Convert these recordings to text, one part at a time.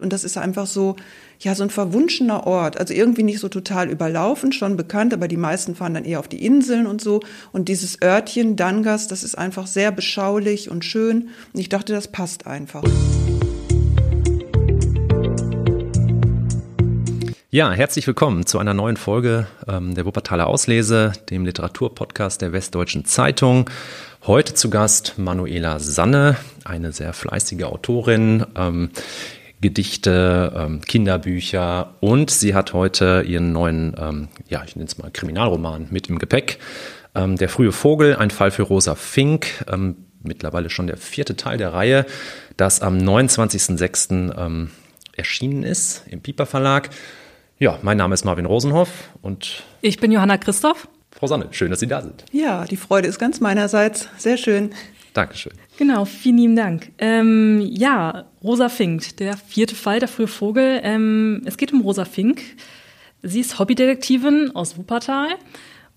Und das ist einfach so, ja, so ein verwunschener Ort. Also irgendwie nicht so total überlaufen, schon bekannt, aber die meisten fahren dann eher auf die Inseln und so. Und dieses Örtchen Dangas, das ist einfach sehr beschaulich und schön. Und ich dachte, das passt einfach. Ja, herzlich willkommen zu einer neuen Folge ähm, der Wuppertaler Auslese, dem Literaturpodcast der Westdeutschen Zeitung. Heute zu Gast Manuela Sanne, eine sehr fleißige Autorin. Ähm, Gedichte, ähm, Kinderbücher und sie hat heute ihren neuen, ähm, ja, ich nenne es mal Kriminalroman mit im Gepäck. Ähm, der frühe Vogel, ein Fall für Rosa Fink, ähm, mittlerweile schon der vierte Teil der Reihe, das am 29.06. Ähm, erschienen ist im Piper Verlag. Ja, mein Name ist Marvin Rosenhoff und ich bin Johanna Christoph. Frau Sanne, schön, dass Sie da sind. Ja, die Freude ist ganz meinerseits. Sehr schön. Dankeschön. Genau, vielen lieben Dank. Ähm, ja, Rosa Fink, der vierte Fall, der frühe Vogel. Ähm, es geht um Rosa Fink. Sie ist Hobbydetektivin aus Wuppertal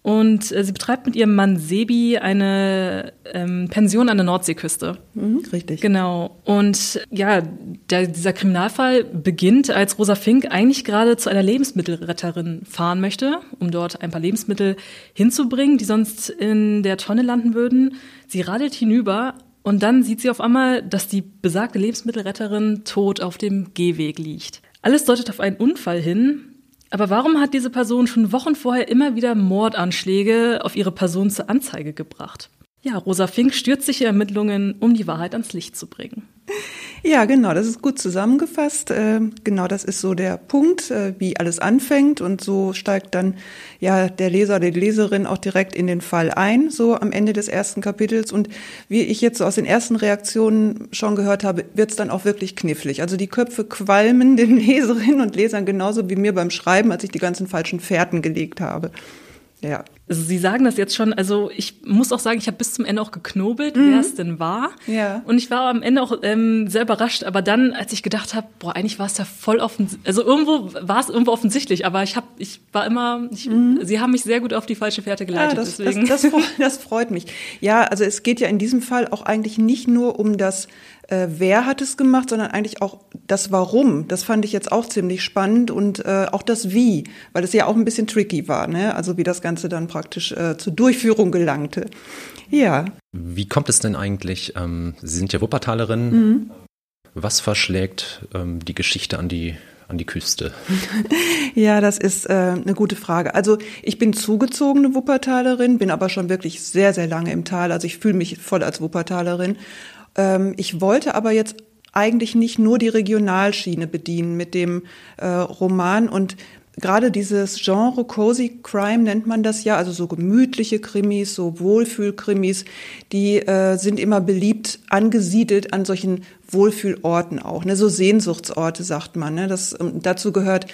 und äh, sie betreibt mit ihrem Mann Sebi eine ähm, Pension an der Nordseeküste. Mhm, richtig. Genau. Und ja, der, dieser Kriminalfall beginnt, als Rosa Fink eigentlich gerade zu einer Lebensmittelretterin fahren möchte, um dort ein paar Lebensmittel hinzubringen, die sonst in der Tonne landen würden. Sie radelt hinüber und dann sieht sie auf einmal, dass die besagte Lebensmittelretterin tot auf dem Gehweg liegt. Alles deutet auf einen Unfall hin, aber warum hat diese Person schon Wochen vorher immer wieder Mordanschläge auf ihre Person zur Anzeige gebracht? Ja, Rosa Fink stürzt sich in Ermittlungen, um die Wahrheit ans Licht zu bringen. Ja, genau, das ist gut zusammengefasst. Ähm, genau, das ist so der Punkt, äh, wie alles anfängt und so steigt dann ja der Leser oder die Leserin auch direkt in den Fall ein, so am Ende des ersten Kapitels. Und wie ich jetzt so aus den ersten Reaktionen schon gehört habe, wird es dann auch wirklich knifflig. Also die Köpfe qualmen den Leserinnen und Lesern genauso wie mir beim Schreiben, als ich die ganzen falschen Fährten gelegt habe. Ja. Also Sie sagen das jetzt schon, also ich muss auch sagen, ich habe bis zum Ende auch geknobelt, mhm. wer es denn war. Ja. Und ich war am Ende auch ähm, sehr überrascht, aber dann, als ich gedacht habe, boah, eigentlich war es ja voll offensichtlich, also irgendwo war es irgendwo offensichtlich, aber ich habe, ich war immer, ich, mhm. Sie haben mich sehr gut auf die falsche Fährte geleitet. Ja, das, deswegen. Das, das, das freut mich. Ja, also es geht ja in diesem Fall auch eigentlich nicht nur um das äh, wer hat es gemacht, sondern eigentlich auch das Warum. Das fand ich jetzt auch ziemlich spannend und äh, auch das Wie, weil es ja auch ein bisschen tricky war, ne? also wie das Ganze dann praktisch äh, zur Durchführung gelangte. Ja. Wie kommt es denn eigentlich, ähm, Sie sind ja Wuppertalerin, mhm. was verschlägt ähm, die Geschichte an die an die Küste? Ja, das ist äh, eine gute Frage. Also ich bin zugezogene Wuppertalerin, bin aber schon wirklich sehr, sehr lange im Tal. Also ich fühle mich voll als Wuppertalerin ähm, ich wollte aber jetzt eigentlich nicht nur die Regionalschiene bedienen mit dem äh, Roman und gerade dieses Genre Cozy Crime nennt man das ja, also so gemütliche Krimis, so Wohlfühlkrimis, die äh, sind immer beliebt angesiedelt an solchen Wohlfühlorten auch, ne, so Sehnsuchtsorte sagt man. Ne, das ähm, dazu gehört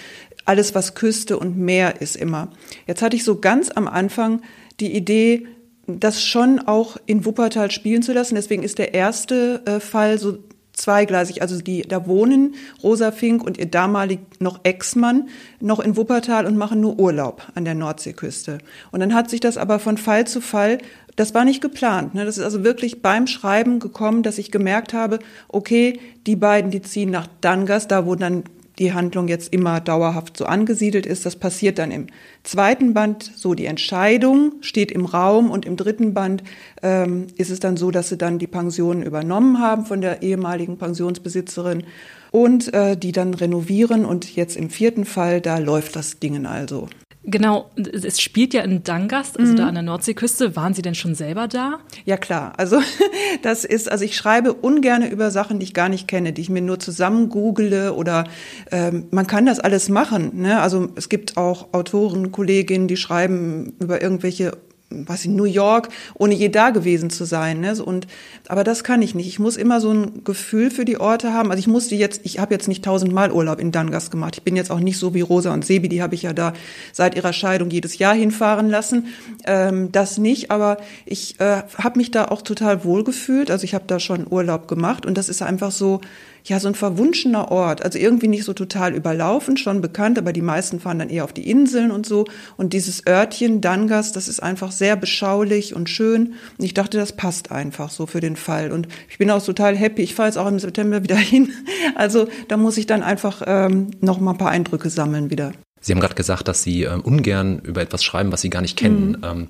alles, was Küste und Meer ist immer. Jetzt hatte ich so ganz am Anfang die Idee, das schon auch in Wuppertal spielen zu lassen. Deswegen ist der erste äh, Fall so zweigleisig. Also die, da wohnen Rosa Fink und ihr damalig noch Ex-Mann noch in Wuppertal und machen nur Urlaub an der Nordseeküste. Und dann hat sich das aber von Fall zu Fall, das war nicht geplant. Ne? Das ist also wirklich beim Schreiben gekommen, dass ich gemerkt habe, okay, die beiden, die ziehen nach Dangas, da wo dann die Handlung jetzt immer dauerhaft so angesiedelt ist. Das passiert dann im zweiten Band so die Entscheidung steht im Raum und im dritten Band ähm, ist es dann so, dass sie dann die Pensionen übernommen haben von der ehemaligen Pensionsbesitzerin und äh, die dann renovieren und jetzt im vierten Fall, da läuft das Dingen also. Genau, es spielt ja in Dangast, also mhm. da an der Nordseeküste. Waren Sie denn schon selber da? Ja klar, also das ist, also ich schreibe ungern über Sachen, die ich gar nicht kenne, die ich mir nur zusammen google oder ähm, man kann das alles machen. Ne? Also es gibt auch Autoren, Kolleginnen, die schreiben über irgendwelche was in New York, ohne je da gewesen zu sein. Ne? Und aber das kann ich nicht. Ich muss immer so ein Gefühl für die Orte haben. Also ich musste jetzt, ich habe jetzt nicht tausendmal Urlaub in Dangas gemacht. Ich bin jetzt auch nicht so wie Rosa und Sebi, die habe ich ja da seit ihrer Scheidung jedes Jahr hinfahren lassen. Ähm, das nicht, aber ich äh, habe mich da auch total wohl gefühlt. Also ich habe da schon Urlaub gemacht und das ist einfach so, ja, so ein verwunschener Ort. Also irgendwie nicht so total überlaufen, schon bekannt, aber die meisten fahren dann eher auf die Inseln und so. Und dieses Örtchen Dangas, das ist einfach sehr beschaulich und schön. Und ich dachte, das passt einfach so für den Fall. Und ich bin auch total happy. Ich fahre jetzt auch im September wieder hin. Also da muss ich dann einfach ähm, noch mal ein paar Eindrücke sammeln wieder. Sie haben gerade gesagt, dass Sie äh, ungern über etwas schreiben, was Sie gar nicht kennen. Mhm. Ähm,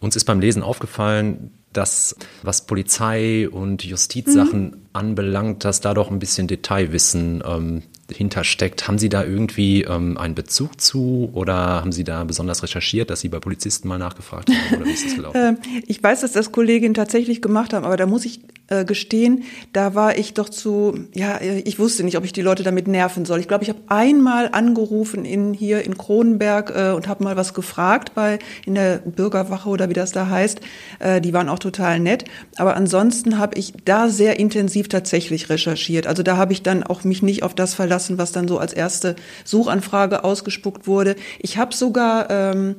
uns ist beim Lesen aufgefallen, dass was Polizei und Justizsachen mhm. anbelangt, dass da doch ein bisschen Detailwissen ähm, hintersteckt. Haben Sie da irgendwie ähm, einen Bezug zu oder haben Sie da besonders recherchiert, dass Sie bei Polizisten mal nachgefragt haben? Oder wie ist das gelaufen? Ähm, ich weiß, dass das Kolleginnen tatsächlich gemacht haben, aber da muss ich äh, gestehen, da war ich doch zu, ja, ich wusste nicht, ob ich die Leute damit nerven soll. Ich glaube, ich habe einmal angerufen in, hier in Kronenberg äh, und habe mal was gefragt bei in der Bürgerwache oder wie das da heißt. Äh, die waren auch total nett. Aber ansonsten habe ich da sehr intensiv tatsächlich recherchiert. Also da habe ich dann auch mich nicht auf das verlassen, was dann so als erste Suchanfrage ausgespuckt wurde. Ich habe sogar ähm,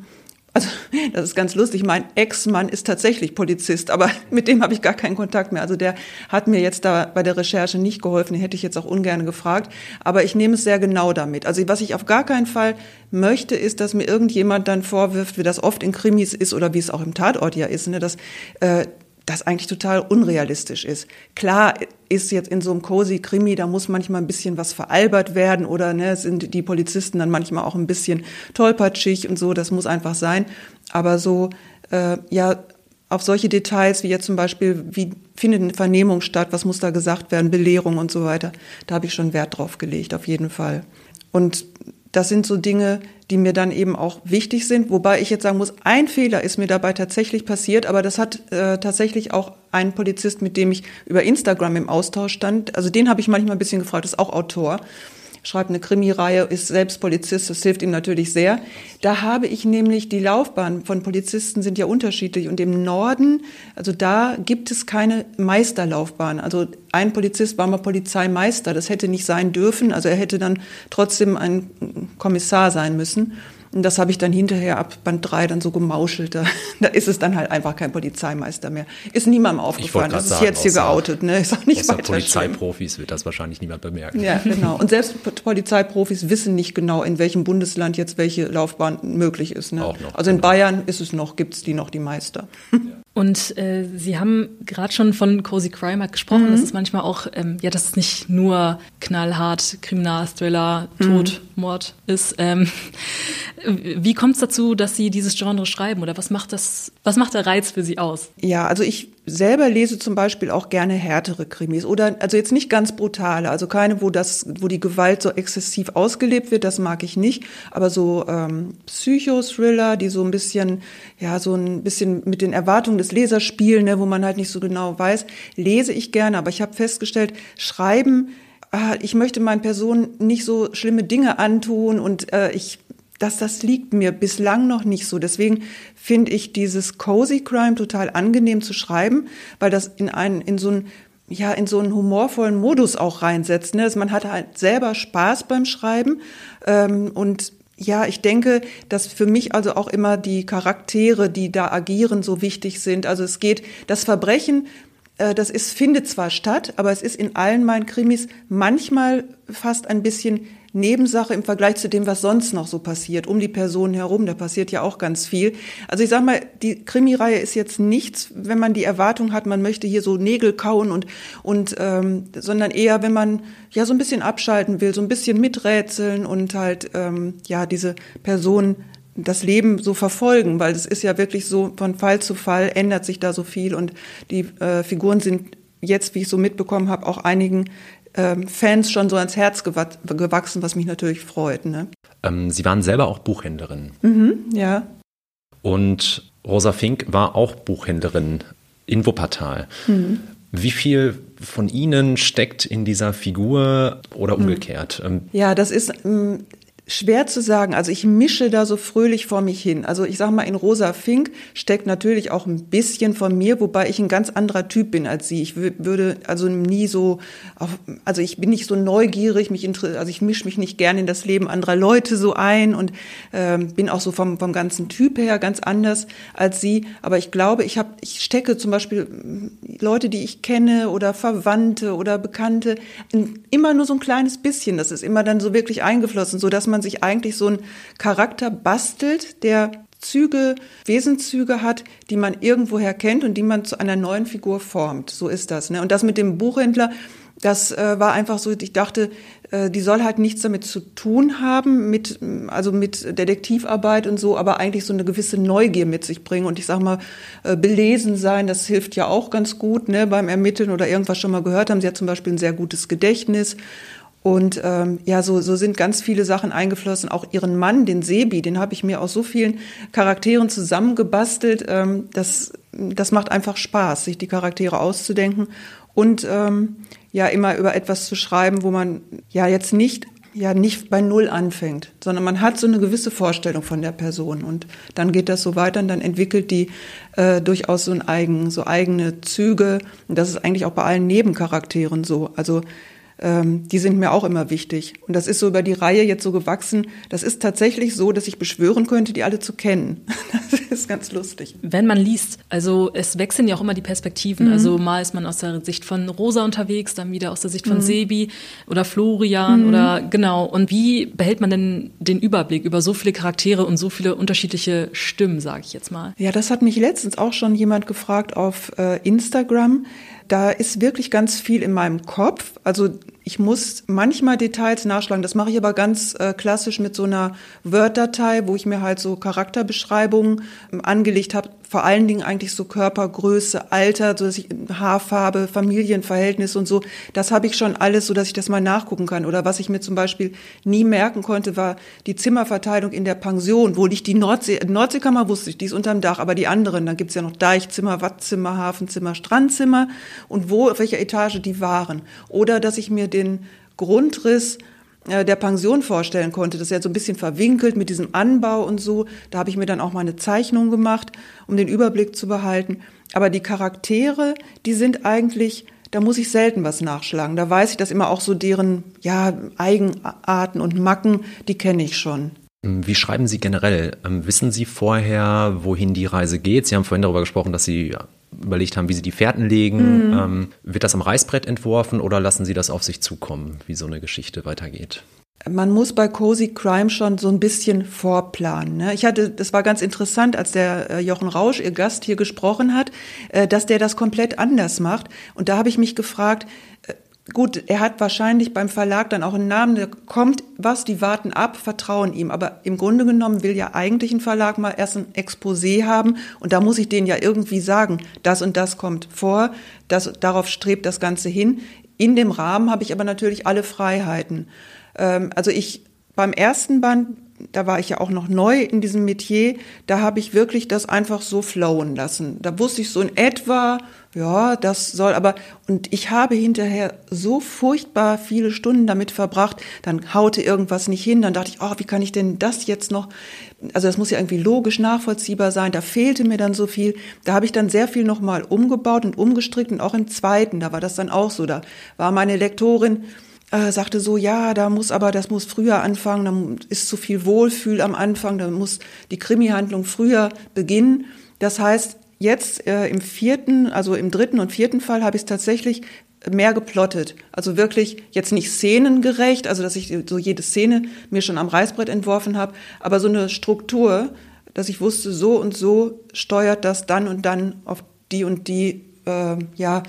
also das ist ganz lustig, mein Ex-Mann ist tatsächlich Polizist, aber mit dem habe ich gar keinen Kontakt mehr. Also der hat mir jetzt da bei der Recherche nicht geholfen, den hätte ich jetzt auch ungern gefragt, aber ich nehme es sehr genau damit. Also was ich auf gar keinen Fall möchte, ist, dass mir irgendjemand dann vorwirft, wie das oft in Krimis ist oder wie es auch im Tatort ja ist, ne, dass äh, das eigentlich total unrealistisch ist. Klar ist jetzt in so einem cozy Krimi, da muss manchmal ein bisschen was veralbert werden oder ne, sind die Polizisten dann manchmal auch ein bisschen tollpatschig und so, das muss einfach sein. Aber so, äh, ja, auf solche Details wie jetzt zum Beispiel, wie findet eine Vernehmung statt, was muss da gesagt werden, Belehrung und so weiter, da habe ich schon Wert drauf gelegt, auf jeden Fall. Und das sind so Dinge, die mir dann eben auch wichtig sind. Wobei ich jetzt sagen muss, ein Fehler ist mir dabei tatsächlich passiert, aber das hat äh, tatsächlich auch ein Polizist, mit dem ich über Instagram im Austausch stand. Also den habe ich manchmal ein bisschen gefragt, ist auch Autor schreibt eine Krimireihe, ist selbst Polizist, das hilft ihm natürlich sehr. Da habe ich nämlich die Laufbahn von Polizisten sind ja unterschiedlich und im Norden, also da gibt es keine Meisterlaufbahn. Also ein Polizist war mal Polizeimeister, das hätte nicht sein dürfen, also er hätte dann trotzdem ein Kommissar sein müssen. Und das habe ich dann hinterher ab Band 3 dann so gemauschelt. Da, da ist es dann halt einfach kein Polizeimeister mehr. Ist niemandem aufgefallen. Das ist sagen, jetzt hier geoutet. Ne? Ist auch nicht außer weiter Polizeiprofis schlimm. wird das wahrscheinlich niemand bemerken. Ja, genau. Und selbst Polizeiprofis wissen nicht genau, in welchem Bundesland jetzt welche Laufbahn möglich ist. Ne? Auch noch, also in genau. Bayern ist es noch, gibt es die noch, die Meister. Ja. Und äh, Sie haben gerade schon von Cozy Crime gesprochen. Mhm. Das ist manchmal auch, ähm, ja, dass es nicht nur knallhart Kriminalthriller, Tod, mhm. Mord ist. Ähm, wie kommt es dazu, dass Sie dieses Genre schreiben oder was macht das, was macht der Reiz für Sie aus? Ja, also ich selber lese zum Beispiel auch gerne härtere Krimis oder also jetzt nicht ganz brutale, also keine, wo das, wo die Gewalt so exzessiv ausgelebt wird, das mag ich nicht, aber so ähm, Psychothriller, die so ein bisschen, ja, so ein bisschen mit den Erwartungen des Lesers spielen, ne, wo man halt nicht so genau weiß, lese ich gerne, aber ich habe festgestellt, Schreiben ah, ich möchte meinen Personen nicht so schlimme Dinge antun und äh, ich dass das liegt mir bislang noch nicht so. Deswegen finde ich dieses Cozy Crime total angenehm zu schreiben, weil das in einen, in so einen, ja, in so einen humorvollen Modus auch reinsetzt. Ne? Also man hat halt selber Spaß beim Schreiben ähm, und ja, ich denke, dass für mich also auch immer die Charaktere, die da agieren, so wichtig sind. Also es geht, das Verbrechen, äh, das ist, findet zwar statt, aber es ist in allen meinen Krimis manchmal fast ein bisschen Nebensache im Vergleich zu dem, was sonst noch so passiert, um die Person herum. Da passiert ja auch ganz viel. Also ich sag mal, die Krimireihe ist jetzt nichts, wenn man die Erwartung hat, man möchte hier so Nägel kauen und, und ähm, sondern eher, wenn man ja so ein bisschen abschalten will, so ein bisschen miträtseln und halt ähm, ja diese Person das Leben so verfolgen, weil es ist ja wirklich so von Fall zu Fall ändert sich da so viel und die äh, Figuren sind jetzt, wie ich so mitbekommen habe, auch einigen ähm, Fans schon so ans Herz gewachsen, was mich natürlich freut. Ne? Ähm, Sie waren selber auch Buchhändlerin. Mhm, ja. Und Rosa Fink war auch Buchhändlerin in Wuppertal. Mhm. Wie viel von Ihnen steckt in dieser Figur oder mhm. umgekehrt? Mhm. Ja, das ist, ähm, Schwer zu sagen. Also ich mische da so fröhlich vor mich hin. Also ich sag mal, in Rosa Fink steckt natürlich auch ein bisschen von mir, wobei ich ein ganz anderer Typ bin als sie. Ich würde also nie so, auf, also ich bin nicht so neugierig, mich also ich mische mich nicht gerne in das Leben anderer Leute so ein und ähm, bin auch so vom, vom ganzen Typ her ganz anders als sie. Aber ich glaube, ich habe, ich stecke zum Beispiel Leute, die ich kenne oder Verwandte oder Bekannte, immer nur so ein kleines bisschen. Das ist immer dann so wirklich eingeflossen, so dass man man sich eigentlich so einen Charakter bastelt, der Züge, Wesenszüge hat, die man irgendwoher kennt und die man zu einer neuen Figur formt. So ist das. Ne? Und das mit dem Buchhändler, das äh, war einfach so, ich dachte, äh, die soll halt nichts damit zu tun haben, mit, also mit Detektivarbeit und so, aber eigentlich so eine gewisse Neugier mit sich bringen. Und ich sag mal, äh, belesen sein, das hilft ja auch ganz gut, ne, beim Ermitteln oder irgendwas schon mal gehört haben. Sie hat zum Beispiel ein sehr gutes Gedächtnis und ähm, ja, so, so sind ganz viele Sachen eingeflossen. Auch ihren Mann, den Sebi, den habe ich mir aus so vielen Charakteren zusammengebastelt. Ähm, das, das macht einfach Spaß, sich die Charaktere auszudenken und ähm, ja immer über etwas zu schreiben, wo man ja jetzt nicht ja nicht bei Null anfängt, sondern man hat so eine gewisse Vorstellung von der Person und dann geht das so weiter und dann entwickelt die äh, durchaus so, ein eigen, so eigene Züge und das ist eigentlich auch bei allen Nebencharakteren so. Also ähm, die sind mir auch immer wichtig. Und das ist so über die Reihe jetzt so gewachsen. Das ist tatsächlich so, dass ich beschwören könnte, die alle zu kennen. Das ist ganz lustig. Wenn man liest, also es wechseln ja auch immer die Perspektiven. Mhm. Also mal ist man aus der Sicht von Rosa unterwegs, dann wieder aus der Sicht von mhm. Sebi oder Florian mhm. oder genau. Und wie behält man denn den Überblick über so viele Charaktere und so viele unterschiedliche Stimmen, sage ich jetzt mal? Ja, das hat mich letztens auch schon jemand gefragt auf äh, Instagram da ist wirklich ganz viel in meinem Kopf. Also ich muss manchmal Details nachschlagen. Das mache ich aber ganz äh, klassisch mit so einer Word-Datei, wo ich mir halt so Charakterbeschreibungen ähm, angelegt habe. Vor allen Dingen eigentlich so Körpergröße, Alter, so dass ich Haarfarbe, Familienverhältnis und so. Das habe ich schon alles, so dass ich das mal nachgucken kann. Oder was ich mir zum Beispiel nie merken konnte, war die Zimmerverteilung in der Pension. Wo liegt die Nordsee? Nordseekammer wusste ich, die ist unterm Dach, aber die anderen, dann gibt's ja noch Deichzimmer, Wattzimmer, Hafenzimmer, Strandzimmer und wo, auf welcher Etage die waren. Oder dass ich mir den Grundriss äh, der Pension vorstellen konnte. Das ist ja so ein bisschen verwinkelt mit diesem Anbau und so. Da habe ich mir dann auch mal eine Zeichnung gemacht, um den Überblick zu behalten. Aber die Charaktere, die sind eigentlich, da muss ich selten was nachschlagen. Da weiß ich, dass immer auch so deren ja, Eigenarten und Macken, die kenne ich schon. Wie schreiben Sie generell? Ähm, wissen Sie vorher, wohin die Reise geht? Sie haben vorhin darüber gesprochen, dass Sie überlegt haben, wie sie die Fährten legen. Mhm. Ähm, wird das am Reißbrett entworfen oder lassen Sie das auf sich zukommen, wie so eine Geschichte weitergeht? Man muss bei Cozy Crime schon so ein bisschen vorplanen. Ne? Ich hatte, das war ganz interessant, als der äh, Jochen Rausch, ihr Gast, hier gesprochen hat, äh, dass der das komplett anders macht. Und da habe ich mich gefragt, Gut, er hat wahrscheinlich beim Verlag dann auch einen Namen, da kommt was, die warten ab, vertrauen ihm. Aber im Grunde genommen will ja eigentlich ein Verlag mal erst ein Exposé haben und da muss ich denen ja irgendwie sagen, das und das kommt vor, das, darauf strebt das Ganze hin. In dem Rahmen habe ich aber natürlich alle Freiheiten. Ähm, also ich beim ersten Band da war ich ja auch noch neu in diesem Metier, da habe ich wirklich das einfach so flowen lassen. Da wusste ich so in etwa, ja, das soll aber, und ich habe hinterher so furchtbar viele Stunden damit verbracht, dann haute irgendwas nicht hin, dann dachte ich, oh, wie kann ich denn das jetzt noch, also das muss ja irgendwie logisch nachvollziehbar sein, da fehlte mir dann so viel, da habe ich dann sehr viel nochmal umgebaut und umgestrickt und auch im zweiten, da war das dann auch so, da war meine Lektorin, äh, sagte so, ja, da muss aber, das muss früher anfangen, da ist zu viel Wohlfühl am Anfang, da muss die Krimi-Handlung früher beginnen. Das heißt, Jetzt äh, im vierten, also im dritten und vierten Fall habe ich es tatsächlich mehr geplottet. Also wirklich jetzt nicht szenengerecht, also dass ich so jede Szene mir schon am Reißbrett entworfen habe, aber so eine Struktur, dass ich wusste, so und so steuert das dann und dann auf die und die äh, ja,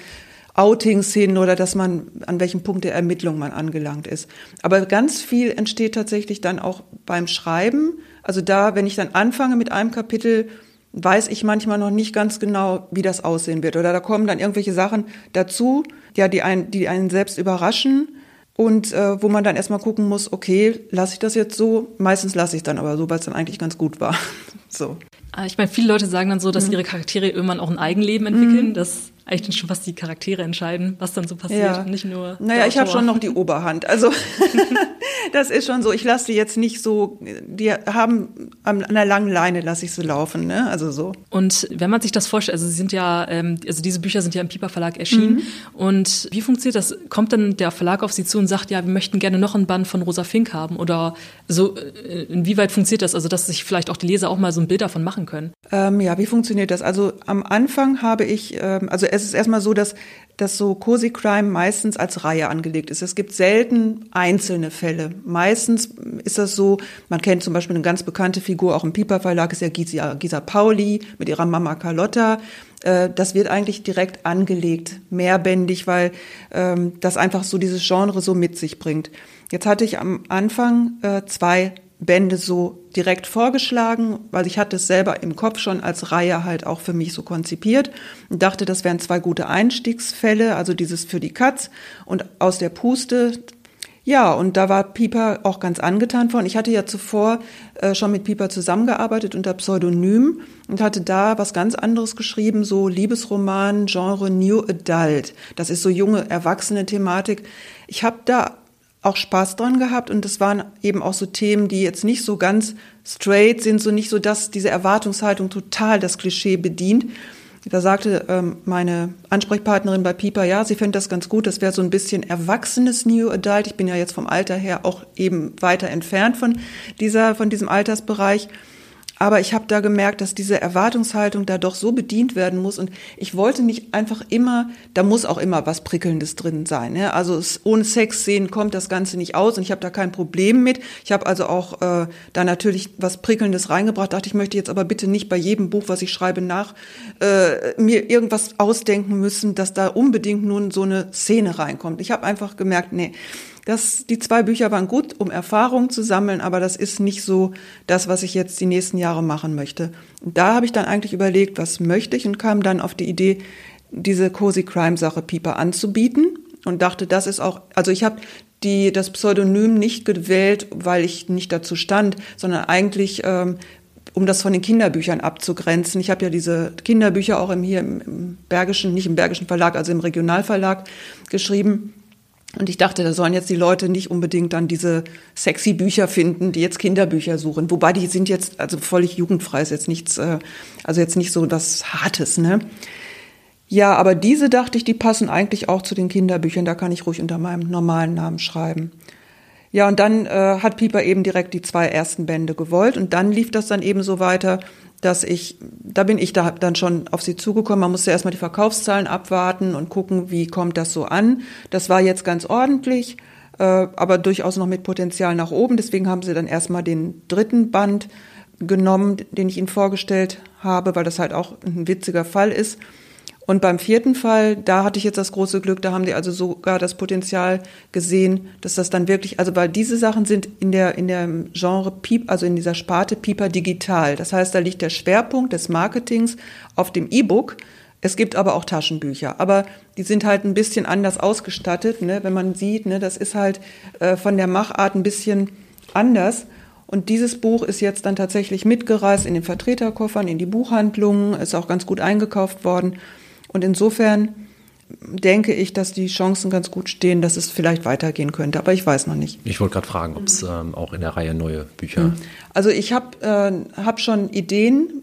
Outings hin oder dass man an welchem Punkt der Ermittlung man angelangt ist. Aber ganz viel entsteht tatsächlich dann auch beim Schreiben. Also da, wenn ich dann anfange mit einem Kapitel, weiß ich manchmal noch nicht ganz genau, wie das aussehen wird. Oder da kommen dann irgendwelche Sachen dazu, ja, die einen, die einen selbst überraschen und äh, wo man dann erstmal gucken muss, okay, lasse ich das jetzt so? Meistens lasse ich es dann aber so, weil es dann eigentlich ganz gut war. so. Ah, ich meine, viele Leute sagen dann so, dass mhm. ihre Charaktere irgendwann auch ein Eigenleben entwickeln. Mhm. Das eigentlich dann schon fast die Charaktere entscheiden, was dann so passiert, ja. nicht nur. Naja, ich habe schon noch die Oberhand. Also das ist schon so. Ich lasse die jetzt nicht so, die haben an einer langen Leine lasse ich sie laufen, ne? Also so. Und wenn man sich das vorstellt, also sie sind ja, ähm, also diese Bücher sind ja im Piper Verlag erschienen. Mhm. Und wie funktioniert das? Kommt dann der Verlag auf Sie zu und sagt, ja, wir möchten gerne noch ein Band von Rosa Fink haben? Oder so, äh, inwieweit funktioniert das? Also, dass sich vielleicht auch die Leser auch mal so ein Bild davon machen können? Ähm, ja, wie funktioniert das? Also am Anfang habe ich, ähm, also es ist erstmal so, dass dass so Cozy Crime meistens als Reihe angelegt ist. Es gibt selten einzelne Fälle. Meistens ist das so, man kennt zum Beispiel eine ganz bekannte Figur, auch im Piper Verlag ist ja Gisa, Gisa Pauli mit ihrer Mama Carlotta. Äh, das wird eigentlich direkt angelegt, mehrbändig, weil ähm, das einfach so dieses Genre so mit sich bringt. Jetzt hatte ich am Anfang äh, zwei Bände so direkt vorgeschlagen, weil ich hatte es selber im Kopf schon als Reihe halt auch für mich so konzipiert und dachte, das wären zwei gute Einstiegsfälle, also dieses für die Katz und aus der Puste. Ja, und da war Pieper auch ganz angetan von. Ich hatte ja zuvor äh, schon mit Pieper zusammengearbeitet unter Pseudonym und hatte da was ganz anderes geschrieben, so Liebesroman, Genre New Adult. Das ist so junge Erwachsene-Thematik. Ich habe da auch Spaß dran gehabt und das waren eben auch so Themen, die jetzt nicht so ganz straight sind, so nicht so, dass diese Erwartungshaltung total das Klischee bedient. Da sagte ähm, meine Ansprechpartnerin bei Pieper, ja, sie fände das ganz gut, das wäre so ein bisschen erwachsenes New Adult. Ich bin ja jetzt vom Alter her auch eben weiter entfernt von dieser, von diesem Altersbereich. Aber ich habe da gemerkt, dass diese Erwartungshaltung da doch so bedient werden muss. Und ich wollte nicht einfach immer, da muss auch immer was Prickelndes drin sein. Ja? Also es, ohne Sexszenen kommt das Ganze nicht aus und ich habe da kein Problem mit. Ich habe also auch äh, da natürlich was Prickelndes reingebracht. Dachte, ich möchte jetzt aber bitte nicht bei jedem Buch, was ich schreibe, nach äh, mir irgendwas ausdenken müssen, dass da unbedingt nun so eine Szene reinkommt. Ich habe einfach gemerkt, nee, das, die zwei Bücher waren gut, um Erfahrungen zu sammeln, aber das ist nicht so das, was ich jetzt die nächsten Jahre machen möchte. Und da habe ich dann eigentlich überlegt, was möchte ich und kam dann auf die Idee, diese Cozy Crime Sache Pieper anzubieten und dachte, das ist auch, also ich habe die das Pseudonym nicht gewählt, weil ich nicht dazu stand, sondern eigentlich ähm, um das von den Kinderbüchern abzugrenzen. Ich habe ja diese Kinderbücher auch im, hier im, im Bergischen, nicht im Bergischen Verlag, also im Regionalverlag geschrieben. Und ich dachte, da sollen jetzt die Leute nicht unbedingt dann diese sexy Bücher finden, die jetzt Kinderbücher suchen. Wobei die sind jetzt, also völlig jugendfrei, ist jetzt nichts, äh, also jetzt nicht so was Hartes, ne? Ja, aber diese dachte ich, die passen eigentlich auch zu den Kinderbüchern. Da kann ich ruhig unter meinem normalen Namen schreiben. Ja, und dann äh, hat Pieper eben direkt die zwei ersten Bände gewollt. Und dann lief das dann eben so weiter, dass ich, da bin ich da dann schon auf sie zugekommen. Man musste erstmal die Verkaufszahlen abwarten und gucken, wie kommt das so an. Das war jetzt ganz ordentlich, äh, aber durchaus noch mit Potenzial nach oben. Deswegen haben sie dann erstmal den dritten Band genommen, den ich ihnen vorgestellt habe, weil das halt auch ein witziger Fall ist. Und beim vierten Fall, da hatte ich jetzt das große Glück, da haben die also sogar das Potenzial gesehen, dass das dann wirklich, also weil diese Sachen sind in der, in der Genre Piep, also in dieser Sparte Pieper digital. Das heißt, da liegt der Schwerpunkt des Marketings auf dem E-Book. Es gibt aber auch Taschenbücher, aber die sind halt ein bisschen anders ausgestattet, ne? wenn man sieht, ne? das ist halt äh, von der Machart ein bisschen anders. Und dieses Buch ist jetzt dann tatsächlich mitgereist in den Vertreterkoffern, in die Buchhandlungen, ist auch ganz gut eingekauft worden. Und insofern denke ich, dass die Chancen ganz gut stehen, dass es vielleicht weitergehen könnte. Aber ich weiß noch nicht. Ich wollte gerade fragen, ob es ähm, auch in der Reihe neue Bücher. Hm. Also ich habe äh, hab schon Ideen.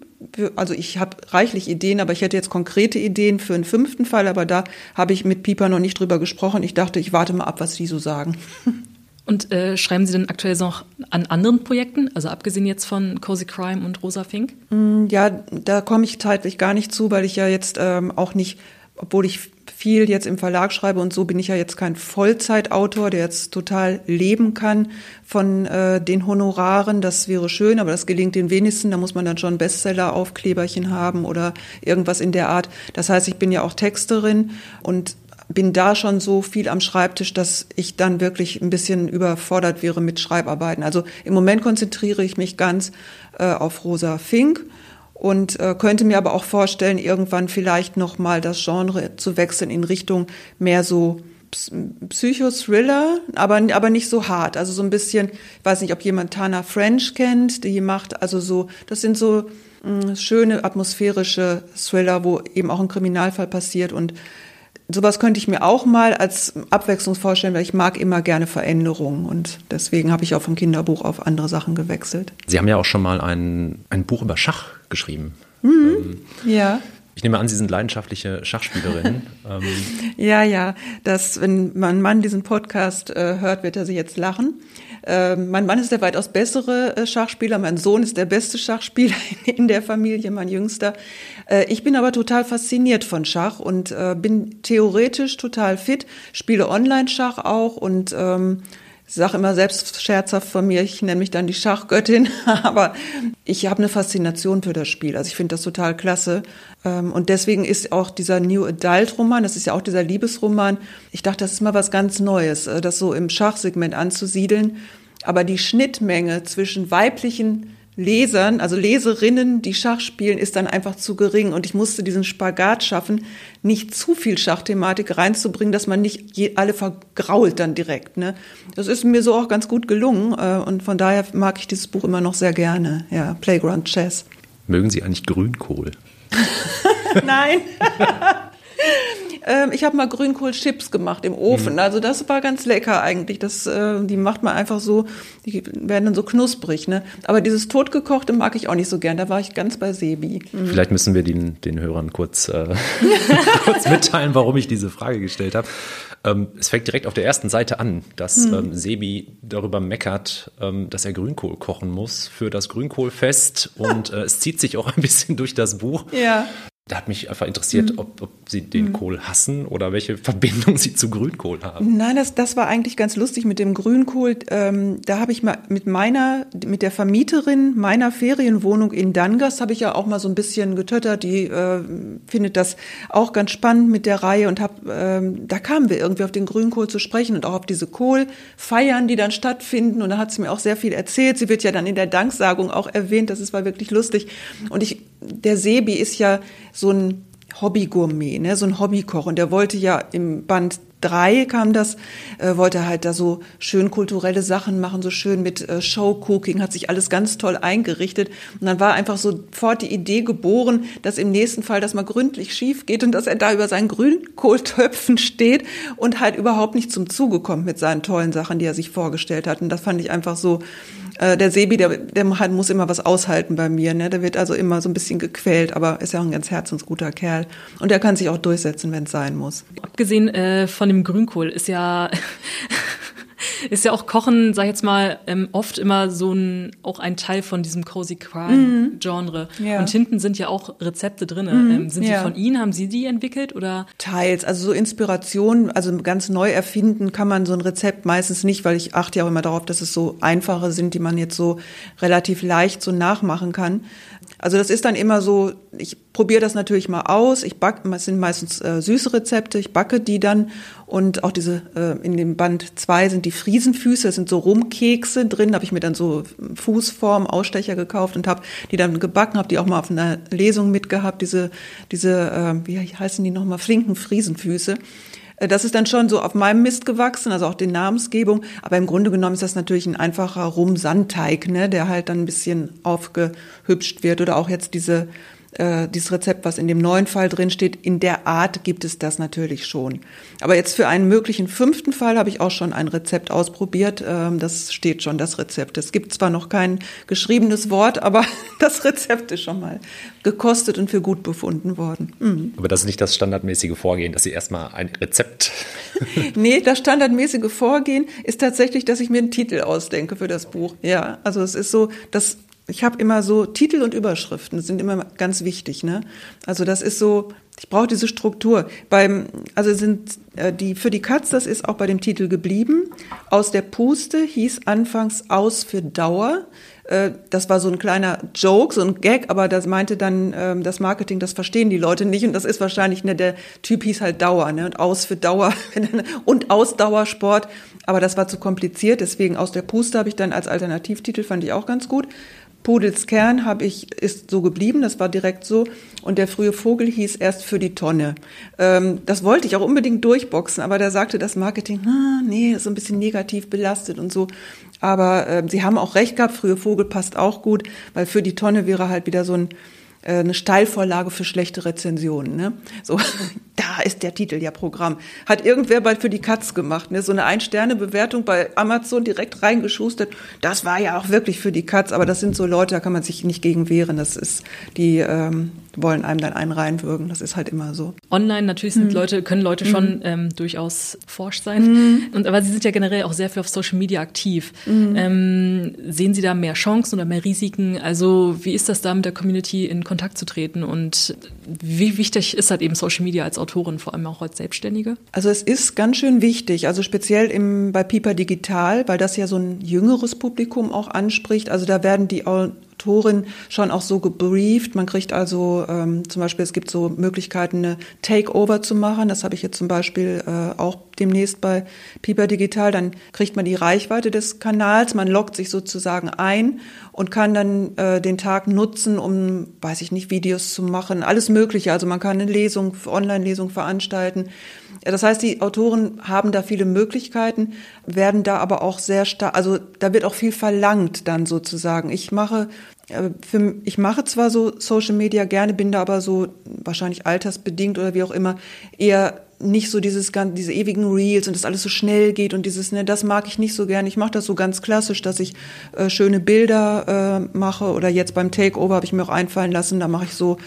Also ich habe reichlich Ideen, aber ich hätte jetzt konkrete Ideen für einen fünften Fall. Aber da habe ich mit Pieper noch nicht drüber gesprochen. Ich dachte, ich warte mal ab, was die so sagen. Und äh, schreiben Sie denn aktuell noch an anderen Projekten, also abgesehen jetzt von Cozy Crime und Rosa Fink? Mm, ja, da komme ich zeitlich gar nicht zu, weil ich ja jetzt ähm, auch nicht, obwohl ich viel jetzt im Verlag schreibe und so bin ich ja jetzt kein Vollzeitautor, der jetzt total leben kann von äh, den Honoraren. Das wäre schön, aber das gelingt den wenigsten. Da muss man dann schon Bestseller-Aufkleberchen haben oder irgendwas in der Art. Das heißt, ich bin ja auch Texterin und bin da schon so viel am Schreibtisch, dass ich dann wirklich ein bisschen überfordert wäre mit Schreibarbeiten. Also im Moment konzentriere ich mich ganz äh, auf Rosa Fink und äh, könnte mir aber auch vorstellen, irgendwann vielleicht noch mal das Genre zu wechseln in Richtung mehr so Psychothriller, aber, aber nicht so hart. Also so ein bisschen, ich weiß nicht, ob jemand Tana French kennt, die macht also so, das sind so mh, mm, schöne atmosphärische Thriller, wo eben auch ein Kriminalfall passiert und sowas könnte ich mir auch mal als Abwechslung vorstellen, weil ich mag immer gerne Veränderungen und deswegen habe ich auch vom Kinderbuch auf andere Sachen gewechselt. Sie haben ja auch schon mal ein, ein Buch über Schach geschrieben. Mhm. Ähm, ja. Ich nehme an, Sie sind leidenschaftliche Schachspielerin. ähm. Ja, ja. Das, wenn mein Mann diesen Podcast äh, hört, wird er sich jetzt lachen. Äh, mein Mann ist der weitaus bessere äh, Schachspieler. Mein Sohn ist der beste Schachspieler in der Familie, mein Jüngster. Äh, ich bin aber total fasziniert von Schach und äh, bin theoretisch total fit, spiele Online-Schach auch und ähm, sage immer selbst scherzhaft von mir, ich nenne mich dann die Schachgöttin, aber ich habe eine Faszination für das Spiel. Also ich finde das total klasse. Ähm, und deswegen ist auch dieser New Adult Roman, das ist ja auch dieser Liebesroman, ich dachte, das ist mal was ganz Neues, äh, das so im Schachsegment anzusiedeln. Aber die Schnittmenge zwischen weiblichen Lesern, also Leserinnen, die Schach spielen, ist dann einfach zu gering. Und ich musste diesen Spagat schaffen, nicht zu viel Schachthematik reinzubringen, dass man nicht je, alle vergrault dann direkt. Ne? Das ist mir so auch ganz gut gelungen. Äh, und von daher mag ich dieses Buch immer noch sehr gerne. Ja, Playground Chess. Mögen Sie eigentlich Grünkohl? Nein. Ähm, ich habe mal Grünkohlchips gemacht im Ofen. Mhm. Also das war ganz lecker eigentlich. Das, äh, die macht man einfach so, die werden dann so knusprig. Ne? Aber dieses totgekochte mag ich auch nicht so gern. Da war ich ganz bei Sebi. Mhm. Vielleicht müssen wir den, den Hörern kurz, äh, kurz mitteilen, warum ich diese Frage gestellt habe. Ähm, es fängt direkt auf der ersten Seite an, dass mhm. ähm, Sebi darüber meckert, ähm, dass er Grünkohl kochen muss für das Grünkohlfest und äh, es zieht sich auch ein bisschen durch das Buch. Ja. Da hat mich einfach interessiert, mhm. ob, ob, Sie den mhm. Kohl hassen oder welche Verbindung Sie zu Grünkohl haben. Nein, das, das war eigentlich ganz lustig mit dem Grünkohl. Ähm, da habe ich mal mit meiner, mit der Vermieterin meiner Ferienwohnung in Dangas, habe ich ja auch mal so ein bisschen getöttert. Die äh, findet das auch ganz spannend mit der Reihe und hab, ähm, da kamen wir irgendwie auf den Grünkohl zu sprechen und auch auf diese Kohlfeiern, die dann stattfinden. Und da hat sie mir auch sehr viel erzählt. Sie wird ja dann in der Danksagung auch erwähnt. Das ist war wirklich lustig. Und ich, der Sebi ist ja so ein Hobbygourmet, ne, so ein Hobbykoch. Und der wollte ja im Band drei kam das, äh, wollte halt da so schön kulturelle Sachen machen, so schön mit äh, Showcooking, hat sich alles ganz toll eingerichtet. Und dann war einfach sofort die Idee geboren, dass im nächsten Fall das mal gründlich schief geht und dass er da über seinen Grünkohltöpfen steht und halt überhaupt nicht zum Zuge kommt mit seinen tollen Sachen, die er sich vorgestellt hat. Und das fand ich einfach so, äh, der Sebi, der, der hat, muss immer was aushalten bei mir. Ne? Der wird also immer so ein bisschen gequält, aber ist ja auch ein ganz herzensguter Kerl. Und der kann sich auch durchsetzen, wenn es sein muss. Abgesehen äh, von dem Grünkohl ist ja ist ja auch Kochen, sag ich jetzt mal, ähm, oft immer so ein, auch ein Teil von diesem Cozy Crime-Genre. Mhm. Ja. Und hinten sind ja auch Rezepte drin. Mhm. Ähm, sind ja. die von Ihnen? Haben Sie die entwickelt oder? Teils. Also so Inspiration, also ganz neu erfinden kann man so ein Rezept meistens nicht, weil ich achte ja auch immer darauf, dass es so einfache sind, die man jetzt so relativ leicht so nachmachen kann. Also das ist dann immer so, ich probiere das natürlich mal aus. Ich backe, es sind meistens äh, süße Rezepte, ich backe die dann. Und auch diese, äh, in dem Band zwei sind die Friesenfüße, das sind so Rumkekse drin, da habe ich mir dann so Fußform, Ausstecher gekauft und habe die dann gebacken, habe die auch mal auf einer Lesung mitgehabt, diese, diese, äh, wie heißen die nochmal, flinken Friesenfüße. Äh, das ist dann schon so auf meinem Mist gewachsen, also auch die Namensgebung. Aber im Grunde genommen ist das natürlich ein einfacher Rum-Sandteig, ne, der halt dann ein bisschen aufgehübscht wird. Oder auch jetzt diese äh, dieses Rezept, was in dem neuen Fall drin steht, in der Art gibt es das natürlich schon. Aber jetzt für einen möglichen fünften Fall habe ich auch schon ein Rezept ausprobiert. Ähm, das steht schon, das Rezept. Es gibt zwar noch kein geschriebenes Wort, aber das Rezept ist schon mal gekostet und für gut befunden worden. Mhm. Aber das ist nicht das standardmäßige Vorgehen, dass Sie erstmal ein Rezept. nee, das standardmäßige Vorgehen ist tatsächlich, dass ich mir einen Titel ausdenke für das Buch. Ja, also es ist so, dass ich habe immer so Titel und Überschriften sind immer ganz wichtig, ne? Also das ist so, ich brauche diese Struktur. Beim also sind äh, die für die Katz, das ist auch bei dem Titel geblieben. Aus der Puste hieß anfangs aus für Dauer. Äh, das war so ein kleiner Joke, so ein Gag, aber das meinte dann ähm, das Marketing, das verstehen die Leute nicht und das ist wahrscheinlich ne, der Typ hieß halt Dauer, ne? Und aus für Dauer und Ausdauersport, aber das war zu kompliziert, deswegen aus der Puste habe ich dann als Alternativtitel fand ich auch ganz gut. Pudels Kern habe ich, ist so geblieben, das war direkt so. Und der frühe Vogel hieß erst für die Tonne. Ähm, das wollte ich auch unbedingt durchboxen, aber da sagte das Marketing, ah, nee, ist so ein bisschen negativ belastet und so. Aber äh, sie haben auch recht gehabt, frühe Vogel passt auch gut, weil für die Tonne wäre halt wieder so ein eine Steilvorlage für schlechte Rezensionen. Ne? So, da ist der Titel ja Programm. Hat irgendwer bald für die Katz gemacht. Ne? So eine Ein-Sterne-Bewertung bei Amazon direkt reingeschustert. Das war ja auch wirklich für die Katz, aber das sind so Leute, da kann man sich nicht gegen wehren. Das ist die ähm, wollen einem dann einen reinwürgen. Das ist halt immer so. Online natürlich sind mhm. Leute, können Leute schon mhm. ähm, durchaus forscht sein. Mhm. Und, aber Sie sind ja generell auch sehr viel auf Social Media aktiv. Mhm. Ähm, sehen Sie da mehr Chancen oder mehr Risiken? Also wie ist das da mit der Community in Kontakt zu treten? Und wie wichtig ist halt eben Social Media als Autorin, vor allem auch als Selbstständige? Also es ist ganz schön wichtig, also speziell im, bei Piper Digital, weil das ja so ein jüngeres Publikum auch anspricht. Also da werden die Autorin schon auch so gebrieft. Man kriegt also ähm, zum Beispiel, es gibt so Möglichkeiten, eine Takeover zu machen. Das habe ich jetzt zum Beispiel äh, auch demnächst bei Piper Digital. Dann kriegt man die Reichweite des Kanals, man loggt sich sozusagen ein und kann dann äh, den Tag nutzen, um, weiß ich nicht, Videos zu machen, alles Mögliche. Also man kann eine Lesung, Online-Lesung veranstalten. Das heißt, die Autoren haben da viele Möglichkeiten, werden da aber auch sehr stark, also da wird auch viel verlangt dann sozusagen. Ich mache äh, für, ich mache zwar so Social Media gerne, bin da aber so wahrscheinlich altersbedingt oder wie auch immer eher nicht so dieses diese ewigen Reels und das alles so schnell geht und dieses ne das mag ich nicht so gern ich mache das so ganz klassisch dass ich äh, schöne Bilder äh, mache oder jetzt beim Takeover habe ich mir auch einfallen lassen da mache ich so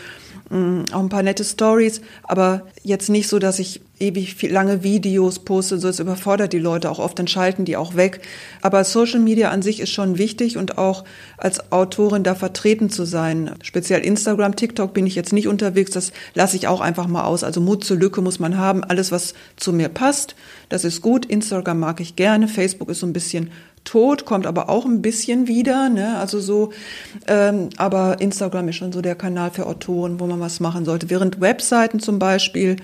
mh, auch ein paar nette Stories aber jetzt nicht so dass ich ewig viel, lange Videos poste, so es überfordert die Leute auch oft, dann schalten die auch weg. Aber Social Media an sich ist schon wichtig und auch als Autorin da vertreten zu sein. Speziell Instagram, TikTok bin ich jetzt nicht unterwegs, das lasse ich auch einfach mal aus. Also Mut zur Lücke muss man haben. Alles, was zu mir passt, das ist gut. Instagram mag ich gerne. Facebook ist so ein bisschen tot, kommt aber auch ein bisschen wieder. Ne? Also so, ähm, aber Instagram ist schon so der Kanal für Autoren, wo man was machen sollte. Während Webseiten zum Beispiel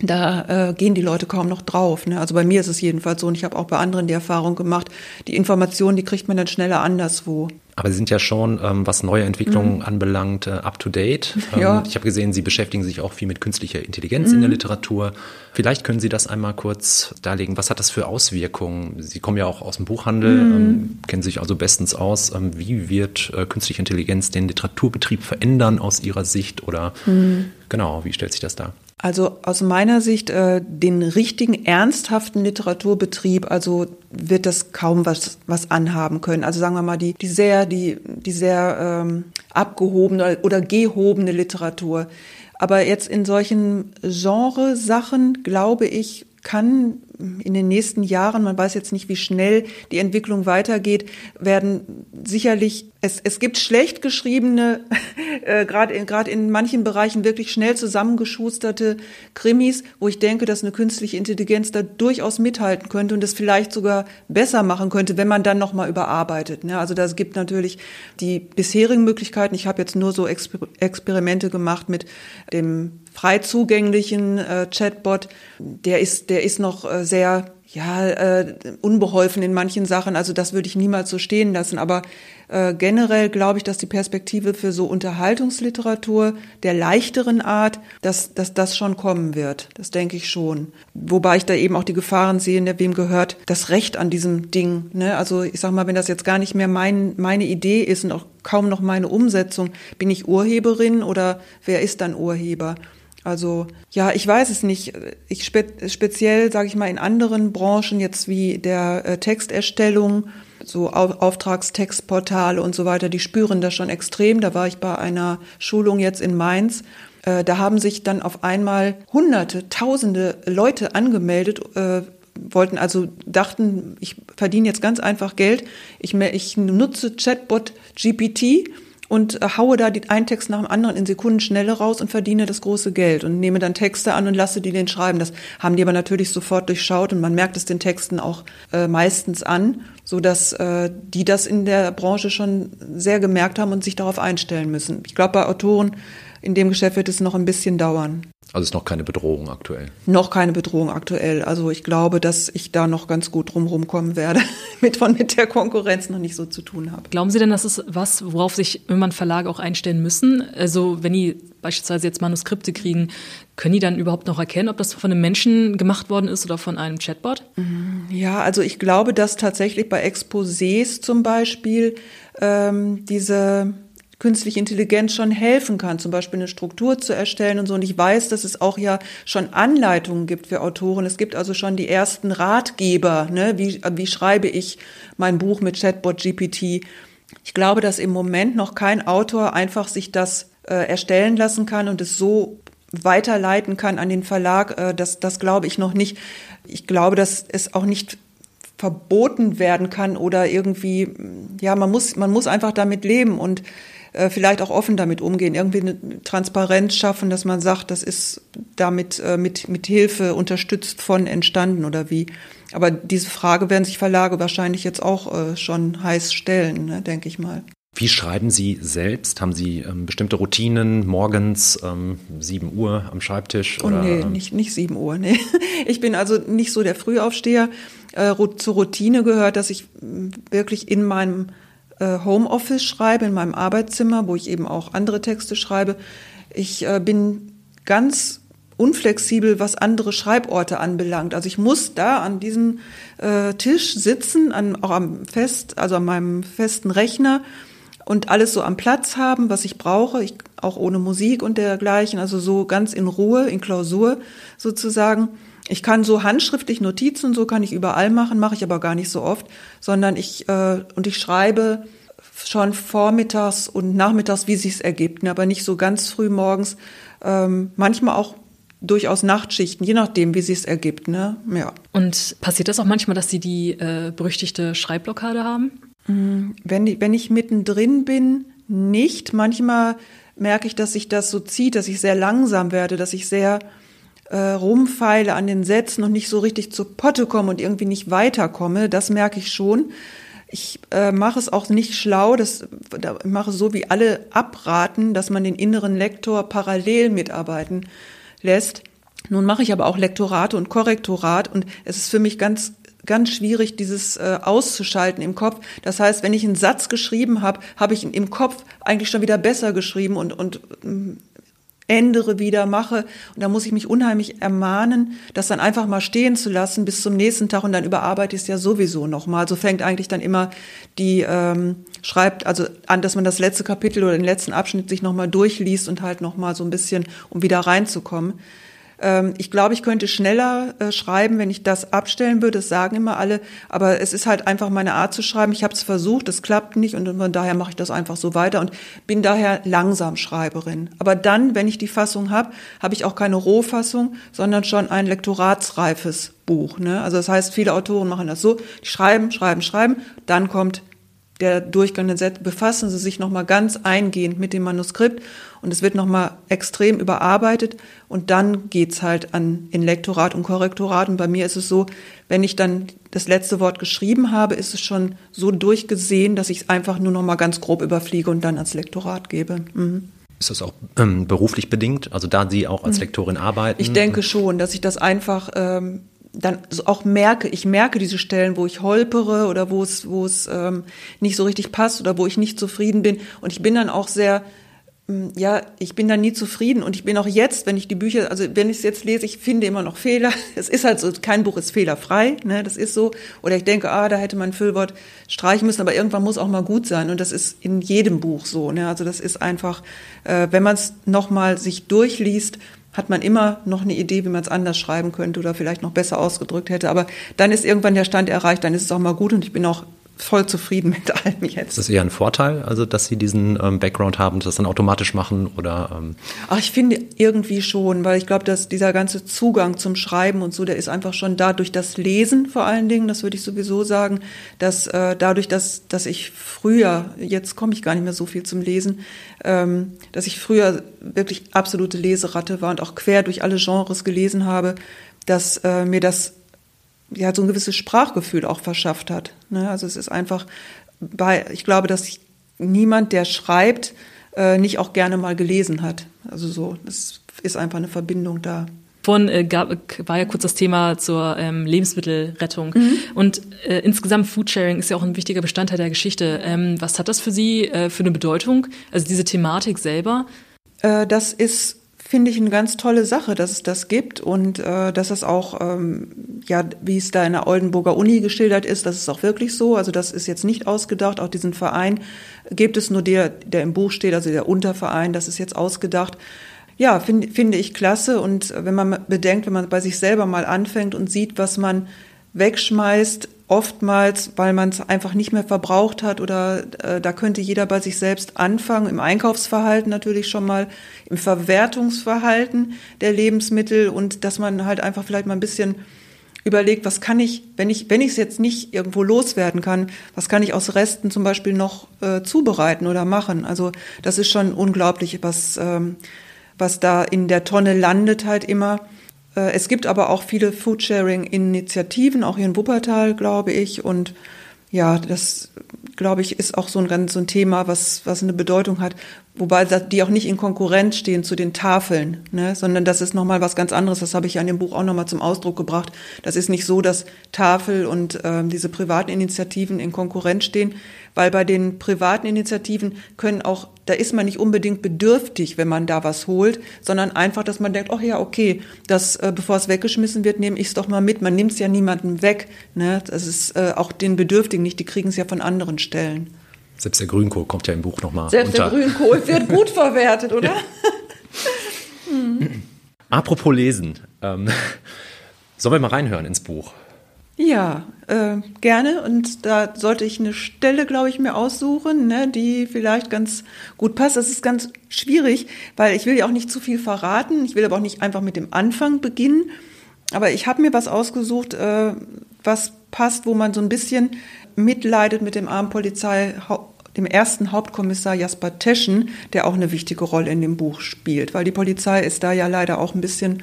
da äh, gehen die Leute kaum noch drauf. Ne? Also bei mir ist es jedenfalls so und ich habe auch bei anderen die Erfahrung gemacht, die Informationen, die kriegt man dann schneller anderswo. Aber Sie sind ja schon, ähm, was neue Entwicklungen mhm. anbelangt, äh, up-to-date. Ähm, ja. Ich habe gesehen, Sie beschäftigen sich auch viel mit künstlicher Intelligenz mhm. in der mhm. Literatur. Vielleicht können Sie das einmal kurz darlegen. Was hat das für Auswirkungen? Sie kommen ja auch aus dem Buchhandel, mhm. ähm, kennen sich also bestens aus. Ähm, wie wird äh, künstliche Intelligenz den Literaturbetrieb verändern aus Ihrer Sicht? Oder mhm. genau, wie stellt sich das dar? Also aus meiner Sicht äh, den richtigen ernsthaften Literaturbetrieb, also wird das kaum was was anhaben können. Also sagen wir mal die die sehr die die sehr ähm, abgehobene oder gehobene Literatur. Aber jetzt in solchen Genresachen glaube ich kann in den nächsten Jahren, man weiß jetzt nicht, wie schnell die Entwicklung weitergeht, werden sicherlich, es, es gibt schlecht geschriebene, äh, gerade in, gerade in manchen Bereichen wirklich schnell zusammengeschusterte Krimis, wo ich denke, dass eine künstliche Intelligenz da durchaus mithalten könnte und das vielleicht sogar besser machen könnte, wenn man dann nochmal überarbeitet. Ne? Also das gibt natürlich die bisherigen Möglichkeiten. Ich habe jetzt nur so Exper Experimente gemacht mit dem frei zugänglichen äh, Chatbot. Der ist, der ist noch äh, sehr ja, äh, unbeholfen in manchen Sachen. Also das würde ich niemals so stehen lassen. Aber äh, generell glaube ich, dass die Perspektive für so Unterhaltungsliteratur der leichteren Art, dass, dass das schon kommen wird. Das denke ich schon. Wobei ich da eben auch die Gefahren sehe, ne, wem gehört das Recht an diesem Ding. Ne? Also ich sag mal, wenn das jetzt gar nicht mehr mein, meine Idee ist und auch kaum noch meine Umsetzung, bin ich Urheberin oder wer ist dann Urheber? Also ja, ich weiß es nicht. Ich spe speziell, sage ich mal, in anderen Branchen jetzt wie der äh, Texterstellung, so Au Auftragstextportale und so weiter, die spüren das schon extrem. Da war ich bei einer Schulung jetzt in Mainz. Äh, da haben sich dann auf einmal Hunderte, Tausende Leute angemeldet. Äh, wollten also dachten, ich verdiene jetzt ganz einfach Geld. Ich, ich nutze Chatbot GPT und äh, haue da die, einen Text nach dem anderen in Sekundenschnelle raus und verdiene das große Geld und nehme dann Texte an und lasse die den schreiben. Das haben die aber natürlich sofort durchschaut und man merkt es den Texten auch äh, meistens an, so dass äh, die das in der Branche schon sehr gemerkt haben und sich darauf einstellen müssen. Ich glaube, bei Autoren in dem Geschäft wird es noch ein bisschen dauern. Also ist noch keine Bedrohung aktuell? Noch keine Bedrohung aktuell. Also ich glaube, dass ich da noch ganz gut drumherum kommen werde, mit von mit der Konkurrenz noch nicht so zu tun habe. Glauben Sie denn, das ist was, worauf sich irgendwann Verlage auch einstellen müssen? Also wenn die beispielsweise jetzt Manuskripte kriegen, können die dann überhaupt noch erkennen, ob das von einem Menschen gemacht worden ist oder von einem Chatbot? Mhm. Ja, also ich glaube, dass tatsächlich bei Exposés zum Beispiel ähm, diese künstliche Intelligenz schon helfen kann, zum Beispiel eine Struktur zu erstellen und so. Und ich weiß, dass es auch ja schon Anleitungen gibt für Autoren. Es gibt also schon die ersten Ratgeber, ne? wie, wie schreibe ich mein Buch mit Chatbot GPT. Ich glaube, dass im Moment noch kein Autor einfach sich das äh, erstellen lassen kann und es so weiterleiten kann an den Verlag. Äh, das, das glaube ich noch nicht. Ich glaube, dass es auch nicht verboten werden kann oder irgendwie, ja, man muss, man muss einfach damit leben und äh, vielleicht auch offen damit umgehen, irgendwie eine Transparenz schaffen, dass man sagt, das ist damit äh, mit, mit Hilfe unterstützt von entstanden oder wie. Aber diese Frage werden sich Verlage wahrscheinlich jetzt auch äh, schon heiß stellen, ne, denke ich mal. Wie schreiben Sie selbst? Haben Sie ähm, bestimmte Routinen morgens, ähm, 7 Uhr am Schreibtisch? Oh, oder, oh nee, ähm nicht, nicht 7 Uhr, nee. Ich bin also nicht so der Frühaufsteher. Äh, zur Routine gehört, dass ich wirklich in meinem Homeoffice schreibe, in meinem Arbeitszimmer, wo ich eben auch andere Texte schreibe. Ich äh, bin ganz unflexibel, was andere Schreiborte anbelangt. Also ich muss da an diesem äh, Tisch sitzen, an, auch am fest, also an meinem festen Rechner und alles so am Platz haben, was ich brauche, ich, auch ohne Musik und dergleichen, also so ganz in Ruhe, in Klausur sozusagen. Ich kann so handschriftlich Notizen, so kann ich überall machen, mache ich aber gar nicht so oft, sondern ich äh, und ich schreibe schon vormittags und nachmittags, wie sich's ergibt, ne, aber nicht so ganz früh morgens. Ähm, manchmal auch durchaus Nachtschichten, je nachdem, wie sich's ergibt. Ne? Ja. Und passiert das auch manchmal, dass Sie die äh, berüchtigte Schreibblockade haben? Mm, wenn ich, wenn ich mittendrin bin, nicht. Manchmal merke ich, dass sich das so zieht, dass ich sehr langsam werde, dass ich sehr äh, rumfeile an den Sätzen und nicht so richtig zur Potte komme und irgendwie nicht weiterkomme. Das merke ich schon. Ich äh, mache es auch nicht schlau, das da mache so wie alle abraten, dass man den inneren Lektor parallel mitarbeiten lässt. Nun mache ich aber auch Lektorate und Korrektorat und es ist für mich ganz ganz schwierig, dieses äh, auszuschalten im Kopf. Das heißt, wenn ich einen Satz geschrieben habe, habe ich ihn im Kopf eigentlich schon wieder besser geschrieben und, und ähm, ändere wieder, mache. Und da muss ich mich unheimlich ermahnen, das dann einfach mal stehen zu lassen bis zum nächsten Tag und dann überarbeite ich es ja sowieso nochmal. So fängt eigentlich dann immer die, ähm, schreibt also an, dass man das letzte Kapitel oder den letzten Abschnitt sich nochmal durchliest und halt nochmal so ein bisschen, um wieder reinzukommen. Ähm, ich glaube, ich könnte schneller äh, schreiben, wenn ich das abstellen würde. Das sagen immer alle. Aber es ist halt einfach meine Art zu schreiben. Ich habe es versucht, es klappt nicht und von daher mache ich das einfach so weiter und bin daher langsam Schreiberin. Aber dann, wenn ich die Fassung habe, habe ich auch keine Rohfassung, sondern schon ein lektoratsreifes Buch. Ne? Also das heißt, viele Autoren machen das so, die schreiben, schreiben, schreiben, dann kommt der Durchgang der Sätze, befassen Sie sich nochmal ganz eingehend mit dem Manuskript und es wird nochmal extrem überarbeitet und dann geht's halt an in Lektorat und Korrektorat und bei mir ist es so, wenn ich dann das letzte Wort geschrieben habe, ist es schon so durchgesehen, dass ich es einfach nur nochmal ganz grob überfliege und dann ans Lektorat gebe. Mhm. Ist das auch ähm, beruflich bedingt? Also da Sie auch als mhm. Lektorin arbeiten? Ich denke schon, dass ich das einfach ähm, dann auch merke, ich merke diese Stellen, wo ich holpere oder wo es, wo es ähm, nicht so richtig passt oder wo ich nicht zufrieden bin. Und ich bin dann auch sehr, ähm, ja, ich bin dann nie zufrieden. Und ich bin auch jetzt, wenn ich die Bücher, also wenn ich es jetzt lese, ich finde immer noch Fehler. Es ist halt so, kein Buch ist fehlerfrei, ne, das ist so. Oder ich denke, ah, da hätte man ein Füllwort streichen müssen, aber irgendwann muss auch mal gut sein. Und das ist in jedem Buch so. Ne? Also das ist einfach, äh, wenn man es nochmal sich durchliest, hat man immer noch eine Idee, wie man es anders schreiben könnte oder vielleicht noch besser ausgedrückt hätte. Aber dann ist irgendwann der Stand erreicht, dann ist es auch mal gut und ich bin auch voll zufrieden mit allem jetzt. Ist das eher ein Vorteil, also dass Sie diesen ähm, Background haben, das dann automatisch machen oder? Ähm Ach, ich finde irgendwie schon, weil ich glaube, dass dieser ganze Zugang zum Schreiben und so, der ist einfach schon da durch das Lesen vor allen Dingen. Das würde ich sowieso sagen, dass äh, dadurch, dass dass ich früher, jetzt komme ich gar nicht mehr so viel zum Lesen, ähm, dass ich früher wirklich absolute Leseratte war und auch quer durch alle Genres gelesen habe, dass äh, mir das ja, so ein gewisses Sprachgefühl auch verschafft hat. Ne? Also es ist einfach bei, ich glaube, dass niemand, der schreibt, äh, nicht auch gerne mal gelesen hat. Also so, es ist einfach eine Verbindung da. Vorhin äh, gab, war ja kurz das Thema zur ähm, Lebensmittelrettung. Mhm. Und äh, insgesamt Foodsharing ist ja auch ein wichtiger Bestandteil der Geschichte. Ähm, was hat das für Sie äh, für eine Bedeutung? Also diese Thematik selber? Äh, das ist finde ich eine ganz tolle Sache, dass es das gibt und äh, dass es auch, ähm, ja, wie es da in der Oldenburger Uni geschildert ist, das ist auch wirklich so. Also das ist jetzt nicht ausgedacht. Auch diesen Verein gibt es nur der, der im Buch steht, also der Unterverein, das ist jetzt ausgedacht. Ja, finde finde ich klasse. Und wenn man bedenkt, wenn man bei sich selber mal anfängt und sieht, was man wegschmeißt, oftmals, weil man es einfach nicht mehr verbraucht hat oder äh, da könnte jeder bei sich selbst anfangen, im Einkaufsverhalten natürlich schon mal, im Verwertungsverhalten der Lebensmittel und dass man halt einfach vielleicht mal ein bisschen überlegt, was kann ich, wenn ich, wenn ich es jetzt nicht irgendwo loswerden kann, was kann ich aus Resten zum Beispiel noch äh, zubereiten oder machen? Also das ist schon unglaublich, was, ähm, was da in der Tonne landet halt immer. Äh, es gibt aber auch viele Foodsharing-Initiativen, auch hier in Wuppertal, glaube ich. Und ja, das, glaube ich, ist auch so ein so ein Thema, was, was eine Bedeutung hat, wobei die auch nicht in Konkurrenz stehen zu den Tafeln, ne? sondern das ist nochmal was ganz anderes. Das habe ich ja in dem Buch auch nochmal zum Ausdruck gebracht. Das ist nicht so, dass Tafel und äh, diese privaten Initiativen in Konkurrenz stehen, weil bei den privaten Initiativen können auch, da ist man nicht unbedingt bedürftig, wenn man da was holt, sondern einfach, dass man denkt, ach ja, okay, das, äh, bevor es weggeschmissen wird, nehme ich es doch mal mit. Man nimmt es ja niemandem weg. Ne? Das ist äh, auch den Bedürftigen nicht, die kriegen es ja von anderen Stellen. Selbst der Grünkohl kommt ja im Buch nochmal Selbst unter. der Grünkohl wird gut verwertet, oder? hm. Apropos Lesen. Ähm, sollen wir mal reinhören ins Buch? Ja, äh, gerne. Und da sollte ich eine Stelle, glaube ich, mir aussuchen, ne, die vielleicht ganz gut passt. Das ist ganz schwierig, weil ich will ja auch nicht zu viel verraten. Ich will aber auch nicht einfach mit dem Anfang beginnen. Aber ich habe mir was ausgesucht, äh, was passt, wo man so ein bisschen mitleidet mit dem armen Polizei, dem ersten Hauptkommissar Jasper Teschen, der auch eine wichtige Rolle in dem Buch spielt, weil die Polizei ist da ja leider auch ein bisschen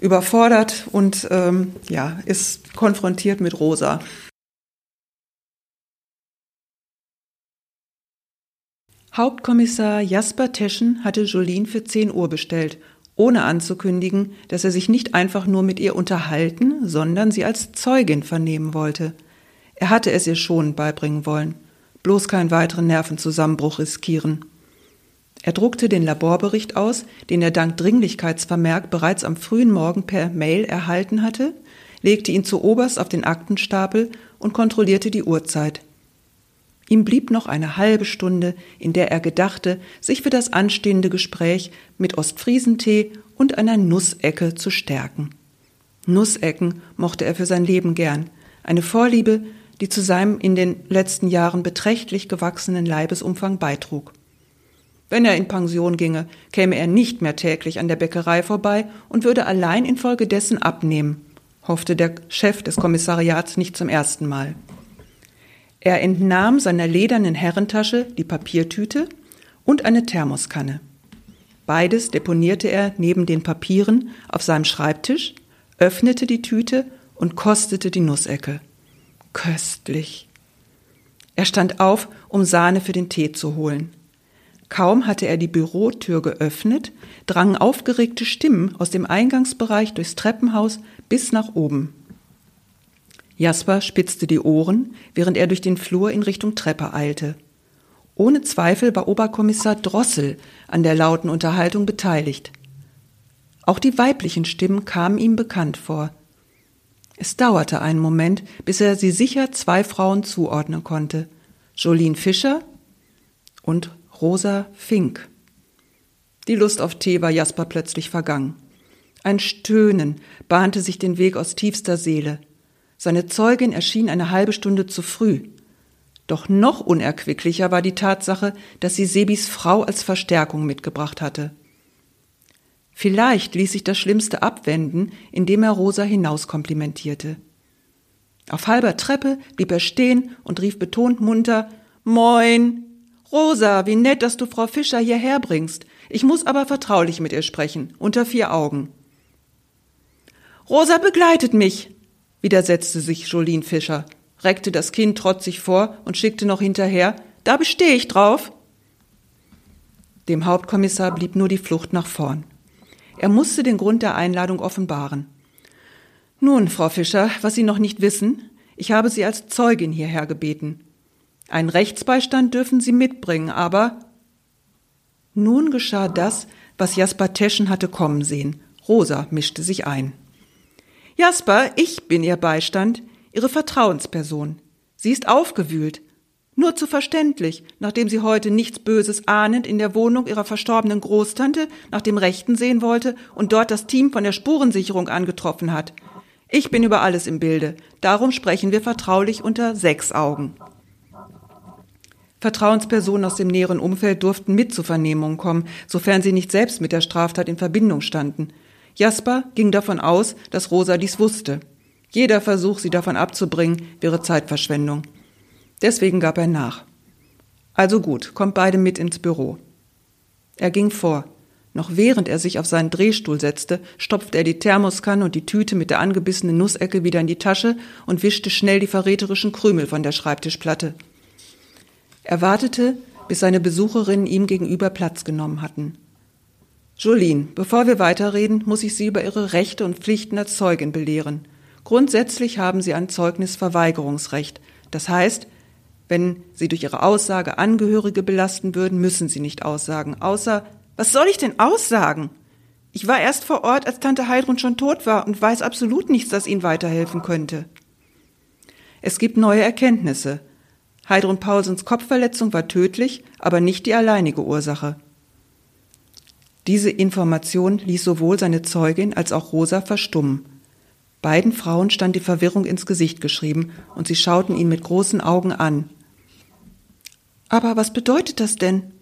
überfordert und ähm, ja, ist konfrontiert mit Rosa. Hauptkommissar Jasper Teschen hatte Jolien für 10 Uhr bestellt, ohne anzukündigen, dass er sich nicht einfach nur mit ihr unterhalten, sondern sie als Zeugin vernehmen wollte. Er hatte es ihr schon beibringen wollen. Bloß keinen weiteren Nervenzusammenbruch riskieren. Er druckte den Laborbericht aus, den er dank Dringlichkeitsvermerk bereits am frühen Morgen per Mail erhalten hatte, legte ihn zu oberst auf den Aktenstapel und kontrollierte die Uhrzeit. Ihm blieb noch eine halbe Stunde, in der er gedachte, sich für das anstehende Gespräch mit Ostfriesentee und einer Nussecke zu stärken. Nussecken mochte er für sein Leben gern, eine Vorliebe, die zu seinem in den letzten Jahren beträchtlich gewachsenen Leibesumfang beitrug. Wenn er in Pension ginge, käme er nicht mehr täglich an der Bäckerei vorbei und würde allein infolgedessen abnehmen, hoffte der Chef des Kommissariats nicht zum ersten Mal. Er entnahm seiner ledernen Herrentasche die Papiertüte und eine Thermoskanne. Beides deponierte er neben den Papieren auf seinem Schreibtisch, öffnete die Tüte und kostete die Nussecke. Köstlich. Er stand auf, um Sahne für den Tee zu holen. Kaum hatte er die Bürotür geöffnet, drangen aufgeregte Stimmen aus dem Eingangsbereich durchs Treppenhaus bis nach oben. Jasper spitzte die Ohren, während er durch den Flur in Richtung Treppe eilte. Ohne Zweifel war Oberkommissar Drossel an der lauten Unterhaltung beteiligt. Auch die weiblichen Stimmen kamen ihm bekannt vor. Es dauerte einen Moment, bis er sie sicher zwei Frauen zuordnen konnte. Jolene Fischer und Rosa Fink. Die Lust auf Tee war Jasper plötzlich vergangen. Ein Stöhnen bahnte sich den Weg aus tiefster Seele. Seine Zeugin erschien eine halbe Stunde zu früh. Doch noch unerquicklicher war die Tatsache, dass sie Sebis Frau als Verstärkung mitgebracht hatte. Vielleicht ließ sich das Schlimmste abwenden, indem er Rosa hinauskomplimentierte. Auf halber Treppe blieb er stehen und rief betont munter Moin. Rosa, wie nett, dass du Frau Fischer hierher bringst. Ich muss aber vertraulich mit ihr sprechen, unter vier Augen. Rosa begleitet mich, widersetzte sich Jolien Fischer, reckte das Kind trotzig vor und schickte noch hinterher, da bestehe ich drauf. Dem Hauptkommissar blieb nur die Flucht nach vorn. Er musste den Grund der Einladung offenbaren. Nun, Frau Fischer, was Sie noch nicht wissen, ich habe Sie als Zeugin hierher gebeten. Einen Rechtsbeistand dürfen Sie mitbringen, aber nun geschah das, was Jasper Teschen hatte kommen sehen. Rosa mischte sich ein. Jasper, ich bin Ihr Beistand, Ihre Vertrauensperson. Sie ist aufgewühlt. Nur zu verständlich, nachdem sie heute nichts Böses ahnend in der Wohnung ihrer verstorbenen Großtante nach dem Rechten sehen wollte und dort das Team von der Spurensicherung angetroffen hat. Ich bin über alles im Bilde. Darum sprechen wir vertraulich unter sechs Augen. Vertrauenspersonen aus dem näheren Umfeld durften mit zu Vernehmungen kommen, sofern sie nicht selbst mit der Straftat in Verbindung standen. Jasper ging davon aus, dass Rosa dies wusste. Jeder Versuch, sie davon abzubringen, wäre Zeitverschwendung. Deswegen gab er nach. Also gut, kommt beide mit ins Büro. Er ging vor. Noch während er sich auf seinen Drehstuhl setzte, stopfte er die Thermoskanne und die Tüte mit der angebissenen Nussecke wieder in die Tasche und wischte schnell die verräterischen Krümel von der Schreibtischplatte. Er wartete, bis seine Besucherinnen ihm gegenüber Platz genommen hatten. Jolene, bevor wir weiterreden, muss ich Sie über Ihre Rechte und Pflichten als Zeugin belehren. Grundsätzlich haben Sie ein Zeugnisverweigerungsrecht. Das heißt, wenn Sie durch Ihre Aussage Angehörige belasten würden, müssen Sie nicht aussagen, außer was soll ich denn aussagen? Ich war erst vor Ort, als Tante Heidrun schon tot war und weiß absolut nichts, das Ihnen weiterhelfen könnte. Es gibt neue Erkenntnisse. Heidrun Paulsens Kopfverletzung war tödlich, aber nicht die alleinige Ursache. Diese Information ließ sowohl seine Zeugin als auch Rosa verstummen. Beiden Frauen stand die Verwirrung ins Gesicht geschrieben, und sie schauten ihn mit großen Augen an. Aber was bedeutet das denn?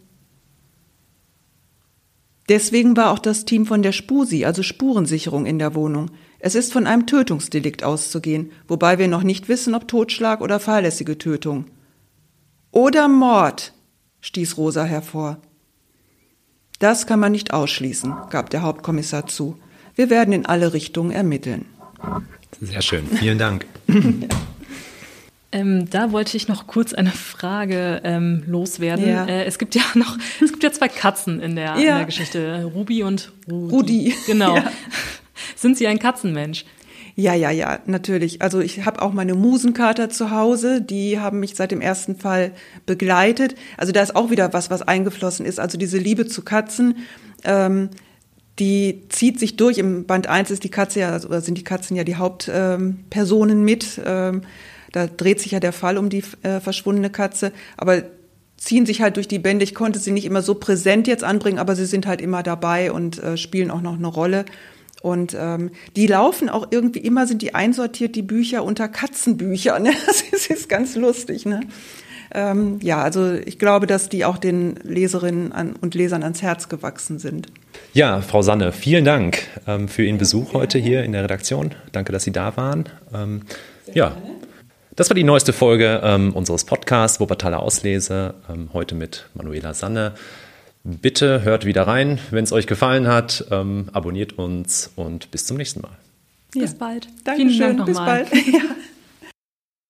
Deswegen war auch das Team von der Spusi, also Spurensicherung, in der Wohnung. Es ist von einem Tötungsdelikt auszugehen, wobei wir noch nicht wissen, ob Totschlag oder fahrlässige Tötung. Oder Mord, stieß Rosa hervor. Das kann man nicht ausschließen, gab der Hauptkommissar zu. Wir werden in alle Richtungen ermitteln. Sehr schön, vielen Dank. ja. Ähm, da wollte ich noch kurz eine Frage ähm, loswerden. Ja. Äh, es gibt ja noch, es gibt ja zwei Katzen in der, ja. in der Geschichte, Ruby und Rudi. Rudi. Genau. Ja. Sind Sie ein Katzenmensch? Ja, ja, ja, natürlich. Also ich habe auch meine Musenkater zu Hause, die haben mich seit dem ersten Fall begleitet. Also da ist auch wieder was, was eingeflossen ist. Also diese Liebe zu Katzen, ähm, die zieht sich durch. Im Band 1 ist die Katze ja, also sind die Katzen ja die Hauptpersonen ähm, mit. Ähm, da dreht sich ja der Fall um die äh, verschwundene Katze, aber ziehen sich halt durch die Bände. Ich konnte sie nicht immer so präsent jetzt anbringen, aber sie sind halt immer dabei und äh, spielen auch noch eine Rolle. Und ähm, die laufen auch irgendwie immer, sind die einsortiert, die Bücher unter Katzenbücher. Ne? Das ist ganz lustig. Ne? Ähm, ja, also ich glaube, dass die auch den Leserinnen an, und Lesern ans Herz gewachsen sind. Ja, Frau Sanne, vielen Dank ähm, für Ihren Besuch heute hier in der Redaktion. Danke, dass Sie da waren. Ähm, ja, gerne. Das war die neueste Folge ähm, unseres Podcasts Wuppertaler Auslese, ähm, heute mit Manuela Sanne. Bitte hört wieder rein, wenn es euch gefallen hat, ähm, abonniert uns und bis zum nächsten Mal. Ja. Bis bald. Dankeschön. Vielen Dank nochmal. Bis bald. Ja.